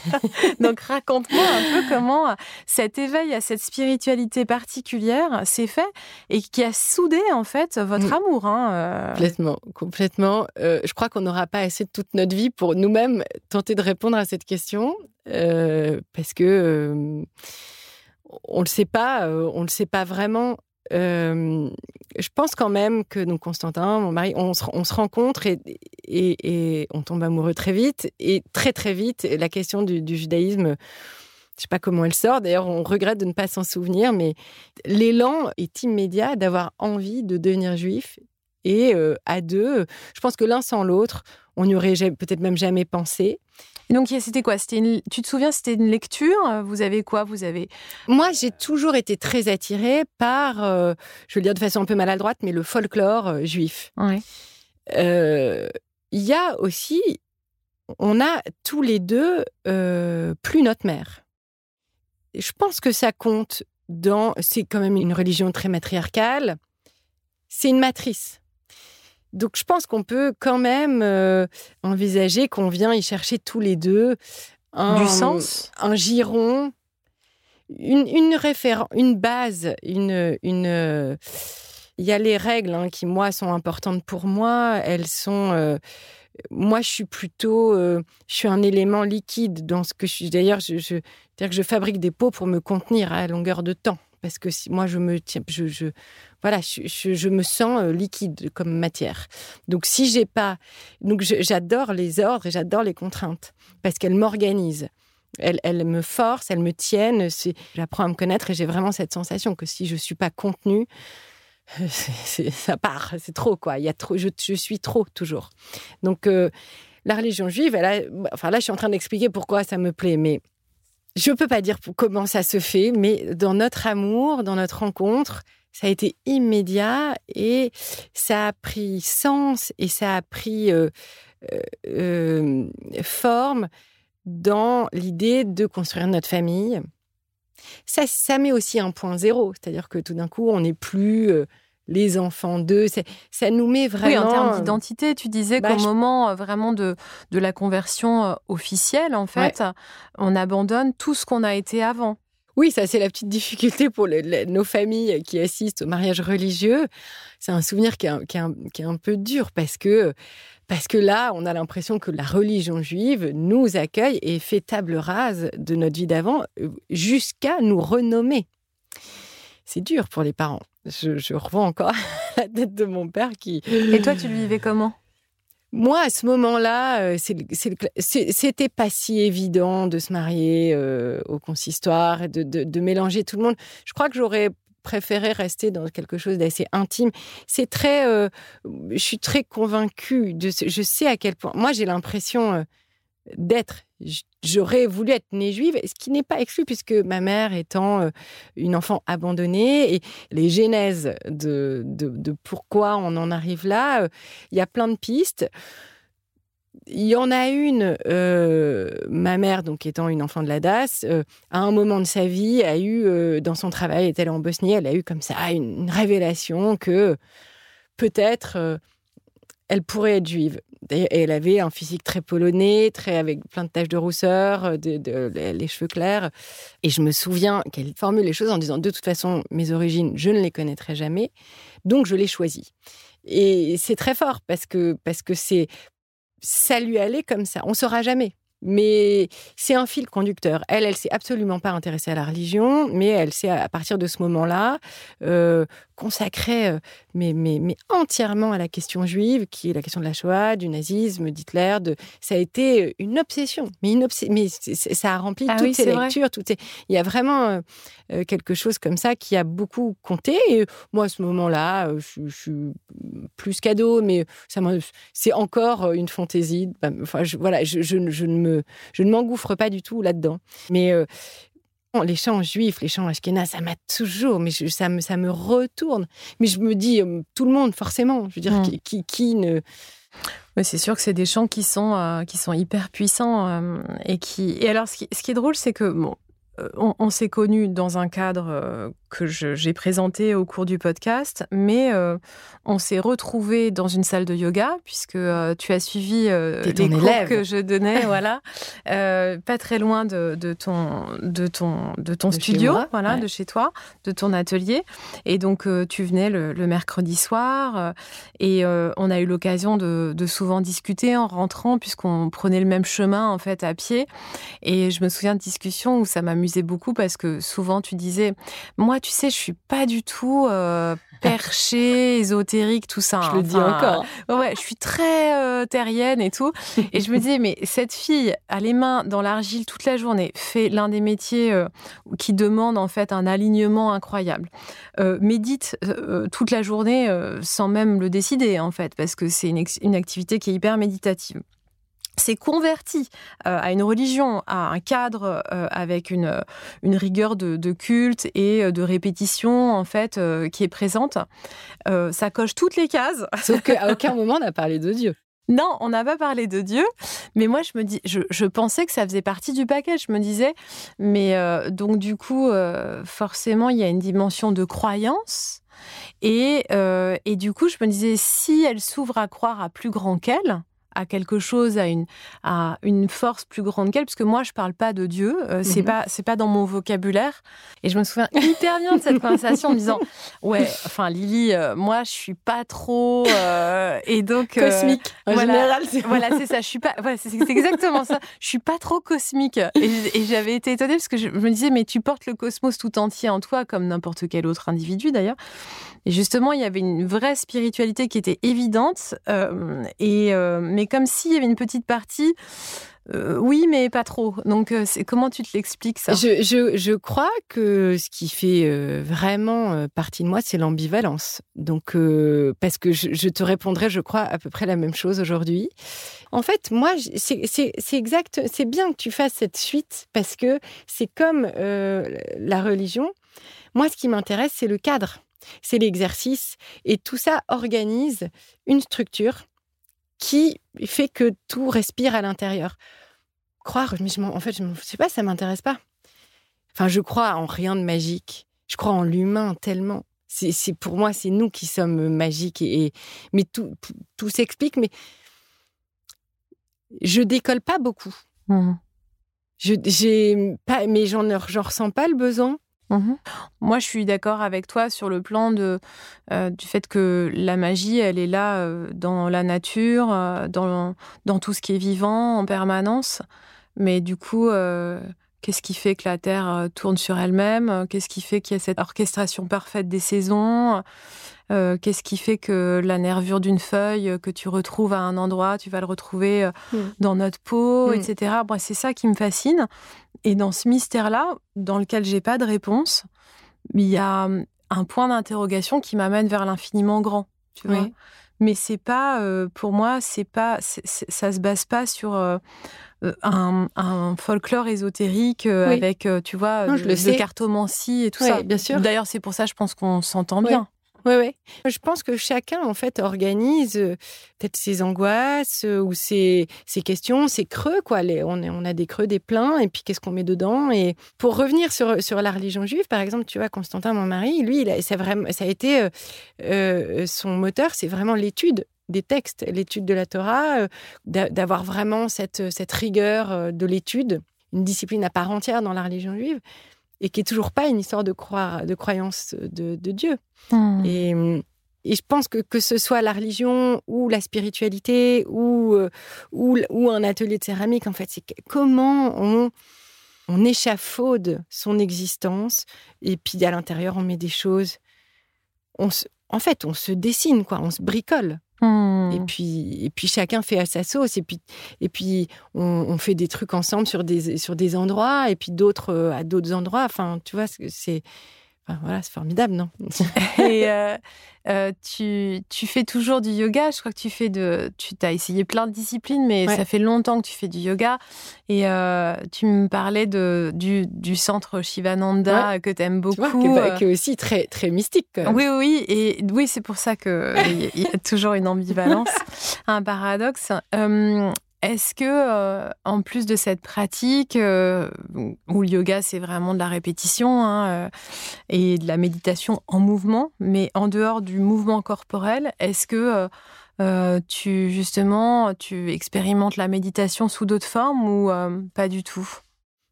Donc raconte-moi un peu comment cet éveil à cette spiritualité particulière s'est fait et qui a soudé en fait votre mm. amour. Hein, euh. Complètement, complètement. Euh, je crois qu'on n'aura pas assez de toute notre vie pour nous-mêmes tenter de répondre à cette question euh, parce que on le sait pas, on le sait pas vraiment je pense quand même que nous, Constantin, mon mari, on se, rencontre et, et, on tombe amoureux très vite. Et très, très vite, la question du, judaïsme, je sais pas comment elle sort. D'ailleurs, on regrette de ne pas s'en souvenir, mais l'élan est immédiat d'avoir envie de devenir juif. Et à deux, je pense que l'un sans l'autre, on n'y aurait peut-être même jamais pensé donc, c'était quoi? C'était Tu te souviens, c'était une lecture? Vous avez quoi? Vous avez Moi, j'ai toujours été très attirée par, euh, je veux le dire de façon un peu maladroite, mais le folklore euh, juif. Euh, il y a aussi, on a tous les deux plus notre mère. Je pense que ça compte dans. C'est quand même une religion très matriarcale. C'est une matrice. Donc je pense qu'on peut quand même euh, envisager qu'on vient y chercher tous les deux un, du sens, un giron, une, une référence, une base, une, une. Il y a les règles hein, qui moi sont importantes pour moi. Elles sont. Euh, moi, je suis plutôt, euh, je suis un élément liquide dans ce que je suis. D'ailleurs, je, que je fabrique des pots pour me contenir à longueur de temps parce que si, moi je me tiens, je, je voilà, je, me sens euh, liquide comme matière. Donc si j'ai pas, donc j'adore les ordres et j'adore les contraintes parce qu'elles m'organisent. Elles, me forcent, elles me tiennent. J'apprends à me connaître et j'ai vraiment cette sensation que si je suis pas contenue, ça part, c'est trop quoi. Il y a trop, je, suis trop toujours. Donc euh, la religion juive, enfin là je suis en train d'expliquer pourquoi ça me plaît, mais je ne peux pas dire comment ça se fait, mais dans notre amour, dans notre rencontre, ça a été immédiat et ça a pris sens et ça a pris euh, euh, euh, forme dans l'idée de construire notre famille. Ça, ça met aussi un point zéro, c'est-à-dire que tout d'un coup, on n'est plus les enfants d'eux. Ça nous met vraiment. Oui, en termes d'identité, tu disais bah, qu'au moment vraiment de, de la conversion officielle, en fait, on abandonne tout ce qu'on a été avant. Oui, ça c'est la petite difficulté pour nos familles qui assistent au mariage religieux. C'est un souvenir qui est, un, peu dur parce que, parce que là, on a l'impression que la religion juive nous accueille et fait table rase de notre vie d'avant euh, jusqu'à nous renommer. C'est dur pour les parents je, je revois encore la tête de mon père qui. Et toi, tu le vivais comment? Moi, à ce moment-là, euh, c'était pas si évident de se marier euh, au consistoire et de, mélanger tout le monde. Je crois que j'aurais préféré rester dans quelque chose d'assez intime. C'est très, euh, je suis très convaincue de, je sais à quel point. Moi, j'ai l'impression d'être. J'aurais voulu être née juive, ce qui n'est pas exclu puisque ma mère étant euh, une enfant abandonnée et les genèses de, de, pourquoi on en arrive là, euh, il y a plein de pistes. Il y en a une, euh, ma mère, donc étant une enfant de la DAS, à un moment de sa vie, a eu, dans son travail, est elle en Bosnie, elle a eu comme ça une révélation que peut-être elle pourrait être juive. Et elle avait un physique très polonais, très avec plein de taches de rousseur, de, les cheveux clairs. Et je me souviens qu'elle formule les choses en disant de toute façon, mes origines, je ne les connaîtrai jamais, donc je les choisis. Et c'est très fort parce que parce que c'est ça lui allait comme ça. On saura jamais. Mais c'est un fil conducteur. Elle, elle s'est absolument pas intéressée à la religion, mais elle s'est, à partir de ce moment-là, euh, consacrée euh, mais, mais, mais, entièrement à la question juive, qui est la question de la Shoah, du nazisme, d'Hitler. De... Ça a été une obsession. Mais, une mais ça a rempli ah toutes ses lectures. Toutes Il y a vraiment euh, quelque chose comme ça qui a beaucoup compté. Et moi, à ce moment-là, je, suis plus cadeau, mais ça c'est encore une fantaisie. Enfin, je, voilà, je, je, je ne me je ne m'engouffre pas du tout là-dedans. Mais euh, les chants juifs, les chants ashkénazes, ça m'a toujours, mais ça, me, ça me retourne. Mais je me dis, euh, tout le monde, forcément. Je veux dire, mm. qui, qui, ne. c'est sûr que c'est des chants qui sont, euh, qui sont hyper puissants. et, qui... et alors, ce qui, ce qui est drôle, c'est que bon, on, on s'est connus dans un cadre que j'ai présenté au cours du podcast, mais euh, on s'est retrouvé dans une salle de yoga puisque euh, tu as suivi euh, les cours que je donnais, voilà, pas très loin de, ton de ton de ton studio, voilà, de chez toi, de ton atelier, et donc tu venais le, mercredi soir et on a eu l'occasion de, de, souvent discuter en rentrant puisqu'on prenait le même chemin en fait à pied, et je me souviens de discussions où ça m'amusait beaucoup parce que souvent tu disais moi tu sais, je suis pas du tout euh, perchée, ésotérique, tout ça. Je le dis encore. Ouais, je suis très euh, terrienne et tout. Et je me disais, mais cette fille a les mains dans l'argile toute la journée, fait l'un des métiers euh, qui demande en fait un alignement incroyable, médite toute la journée sans même le décider en fait, parce que c'est une activité qui est hyper méditative s'est converti euh, à une religion, à un cadre euh, avec une, une rigueur de, culte et euh, de répétition en fait qui est présente, ça coche toutes les cases. Sauf qu'à aucun moment on n'a parlé de Dieu. Non, on n'a pas parlé de Dieu, mais moi je me dis, je, pensais que ça faisait partie du paquet. Je me disais, mais donc du coup, forcément, il y a une dimension de croyance. Et, et du coup, je me disais, si elle s'ouvre à croire à plus grand qu'elle, à quelque chose, à une, à une force plus grande qu'elle, parce que moi, je parle pas de Dieu, euh, c'est mhm. pas, c'est pas dans mon vocabulaire. Et je me souviens hyper bien de cette conversation en me disant, ouais, enfin, Lily, euh, moi, je suis pas trop, euh, et donc cosmique. En voilà, général, c'est voilà, c'est ça. Je suis pas, voilà, c'est exactement ça. Je suis pas trop cosmique. Et, j'avais été étonnée parce que je me disais, mais tu portes le cosmos tout entier en toi, comme n'importe quel autre individu d'ailleurs. Et justement, il y avait une vraie spiritualité qui était évidente, et mais comme s'il y avait une petite partie. Euh, oui, mais pas trop. Donc, euh, comment tu te l'expliques ça? Je, crois que ce qui fait euh, vraiment partie de moi, c'est l'ambivalence. Donc, parce que je, te répondrai, je crois, à peu près la même chose aujourd'hui. En fait, moi, c'est exact. C'est bien que tu fasses cette suite parce que c'est comme la religion. Moi, ce qui m'intéresse, c'est le cadre, c'est l'exercice, et tout ça organise une structure qui fait que tout respire à l'intérieur. Croire, mais en fait, je ne sais pas, ça m'intéresse pas. Enfin, je crois en rien de magique. Je crois en l'humain tellement. C'est pour moi, c'est nous qui sommes magiques et, mais tout, tout s'explique. Mais je décolle pas beaucoup. Mmh. Je pas, mais j'en ressens pas le besoin. Mmh Moi, je suis d'accord avec toi sur le plan de, euh, du fait que la magie, elle est là euh, dans la nature, euh, dans, dans tout ce qui est vivant en permanence. Mais du coup, qu'est-ce qui fait que la Terre tourne sur elle-même Qu'est-ce qui fait qu'il y a cette orchestration parfaite des saisons Qu'est-ce qui fait que la nervure d'une feuille que tu retrouves à un endroit, tu vas le retrouver mmh. dans notre peau, mmh. etc. Moi, c'est ça qui me fascine. Et dans ce mystère-là, dans lequel j'ai pas de réponse, il y a hum, un point d'interrogation qui m'amène vers l'infiniment grand. Tu vois Mais c'est pas, euh, pour moi, c'est pas, ça se base pas sur euh, euh, un, folklore ésotérique avec, tu vois, non, je le cartomancie et tout ça. Bien sûr. D'ailleurs, c'est pour ça, je pense qu'on s'entend bien. Oui, oui. Je pense que chacun, en fait, organise euh, peut-être ses angoisses euh, ou ses, questions, ses creux, quoi. Les, on, a des creux, des pleins, et puis qu'est-ce qu'on met dedans? Et pour revenir sur, sur la religion juive, par exemple, tu vois, Constantin, mon mari, lui, il ça, vraiment, ça a été euh, son moteur, c'est vraiment l'étude des textes, l'étude de la Torah, d'avoir vraiment cette, cette rigueur de l'étude, une discipline à part entière dans la religion juive, et qui est toujours pas une histoire de, croire, de croyance de, Dieu. Hmm. Et, et, je pense que que ce soit la religion ou la spiritualité ou, ou, ou un atelier de céramique, en fait, c'est comment on on échafaude son existence et puis à l'intérieur on met des choses. On en fait, on se dessine quoi, on se bricole. Et hmm. puis et puis chacun fait à sa sauce et puis et puis on, fait des trucs ensemble sur des sur des endroits et puis d'autres euh, à d'autres endroits. Enfin, tu vois, c'est voilà, c'est formidable, non Et euh, euh, tu, tu, fais toujours du yoga? Je crois que tu fais de, tu as essayé plein de disciplines, mais ça fait longtemps que tu fais du yoga. Et euh, tu me parlais de, du, du centre Shivananda que tu aimes beaucoup, qui, est, aussi très très mystique. Oui, oui, et oui, c'est pour ça que il y a toujours une ambivalence, un paradoxe. Est-ce que, euh, en plus de cette pratique, euh, où le yoga c'est vraiment de la répétition hein, euh, et de la méditation en mouvement, mais en dehors du mouvement corporel, est-ce que tu justement tu expérimentes la méditation sous d'autres formes ou pas du tout?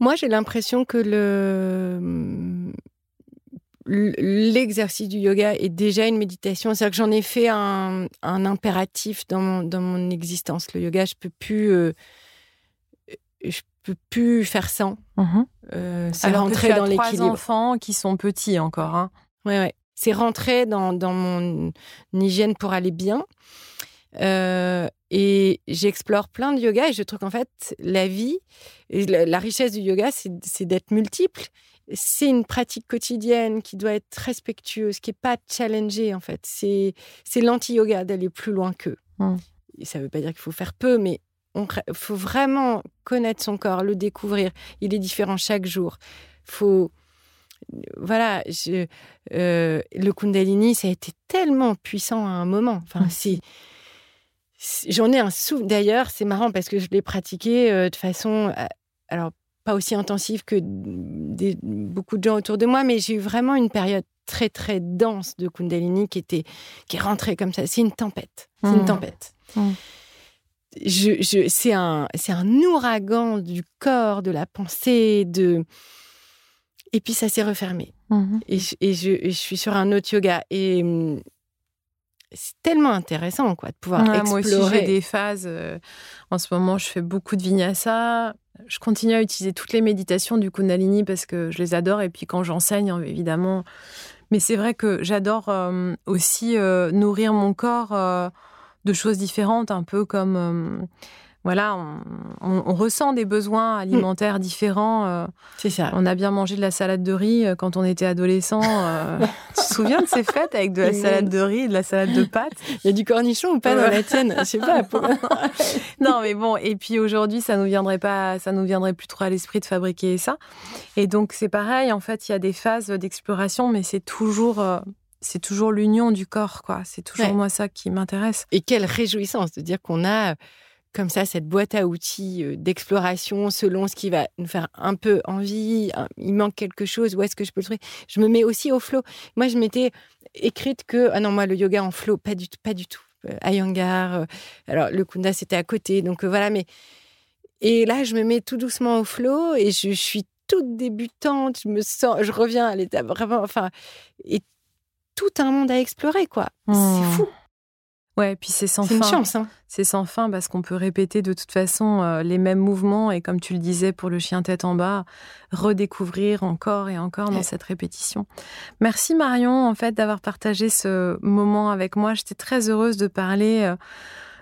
Moi, j'ai l'impression que le l'exercice du yoga est déjà une méditation. C'est-à-dire que j'en ai fait un, impératif dans mon, dans mon existence. Le yoga, je peux plus, euh, je peux plus faire sans. Mhm. Euh, c'est rentrer dans l'équilibre. trois enfants qui sont petits encore. Hein. Ouais, ouais. C'est rentrer dans, dans, mon hygiène pour aller bien. Euh, et j'explore plein de yoga et je trouve qu'en fait, la vie, la, la richesse du yoga, c'est d'être multiple c'est une pratique quotidienne qui doit être respectueuse, qui n'est pas challengée en fait. C'est l'anti-yoga d'aller plus loin qu'eux. Mmh. Ça ne veut pas dire qu'il faut faire peu, mais il faut vraiment connaître son corps, le découvrir. Il est différent chaque jour. Faut voilà, euh, le Kundalini, ça a été tellement puissant à un moment. Enfin, mmh. si j'en ai un souvenir. D'ailleurs, c'est marrant parce que je l'ai pratiqué euh, de façon, euh, alors pas aussi intensive que des, beaucoup de gens autour de moi, mais j'ai eu vraiment une période très très dense de Kundalini qui était qui est rentrée comme ça. C'est une tempête. C'est une mmh. tempête. Mmh. Je, je, c'est un c'est un ouragan du corps, de la pensée, de et puis ça s'est refermé. Mmh. Et, et, je, je, suis sur un autre yoga et c'est tellement intéressant quoi de pouvoir explorer. Moi aussi j'ai des phases. Euh, en ce moment, je fais beaucoup de vinyasa je continue à utiliser toutes les méditations du Kundalini parce que je les adore. Et puis quand j'enseigne, hein, évidemment. Mais c'est vrai que j'adore euh, aussi euh, nourrir mon corps euh, de choses différentes, un peu comme voilà, on, ressent des besoins mm. alimentaires différents. Euh, c'est ça. On a bien mangé de la salade de riz euh, quand on était adolescent. Euh. tu te souviens de ces fêtes avec de la salade de riz et de la salade de pâtes? Il y a du cornichon ou pas dans la tienne? Je sais pas. non, mais bon. Et puis aujourd'hui, ça nous viendrait pas, ça nous viendrait plus trop à l'esprit de fabriquer ça. Et donc c'est pareil. En fait, il y a des phases d'exploration, mais c'est toujours c'est toujours l'union du corps, quoi. C'est toujours moi ça qui m'intéresse. Et quelle réjouissance de dire qu'on a comme ça cette boîte à outils euh, d'exploration selon ce qui va nous faire un peu envie, il manque quelque chose, où est-ce que je peux le trouver? Je me mets aussi au flow. Moi, je m'étais écrite que ah non, moi le yoga en flow, pas du tout, pas du tout. Euh, Ayangar, euh, alors le Kunda c'était à côté, donc voilà, mais et là je me mets tout doucement au flow et je, suis toute débutante, je me sens, je reviens à l'état vraiment, enfin, et tout un monde à explorer quoi. C'est mmh. fou. Ouais, puis c'est sans fin. C'est une chance. Hein. C'est sans fin parce qu'on peut répéter de toute façon euh, les mêmes mouvements et comme tu le disais pour le chien tête en bas, redécouvrir encore et encore dans cette répétition. Merci Marion en fait d'avoir partagé ce moment avec moi. J'étais très heureuse de parler. Euh,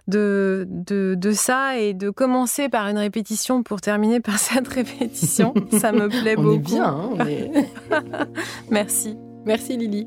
de, de, de, ça et de commencer par une répétition pour terminer par cette répétition. ça me plaît on beaucoup. Est bien, hein, Merci. Merci Lily.